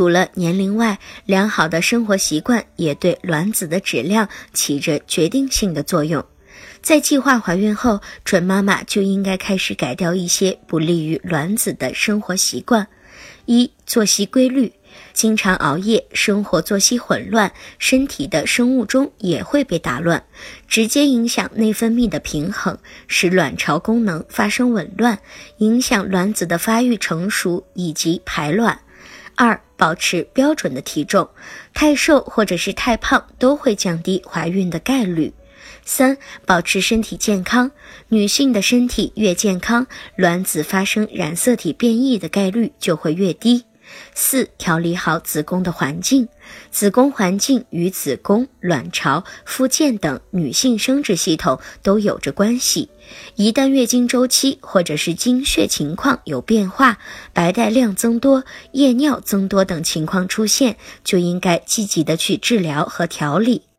除了年龄外，良好的生活习惯也对卵子的质量起着决定性的作用。在计划怀孕后，准妈妈就应该开始改掉一些不利于卵子的生活习惯：一、作息规律。经常熬夜，生活作息混乱，身体的生物钟也会被打乱，直接影响内分泌的平衡，使卵巢功能发生紊乱，影响卵子的发育成熟以及排卵。二、保持标准的体重，太瘦或者是太胖都会降低怀孕的概率。三、保持身体健康，女性的身体越健康，卵子发生染色体变异的概率就会越低。四、调理好子宫的环境，子宫环境与子宫、卵巢、附件等女性生殖系统都有着关系。一旦月经周期或者是经血情况有变化，白带量增多、夜尿增多等情况出现，就应该积极的去治疗和调理。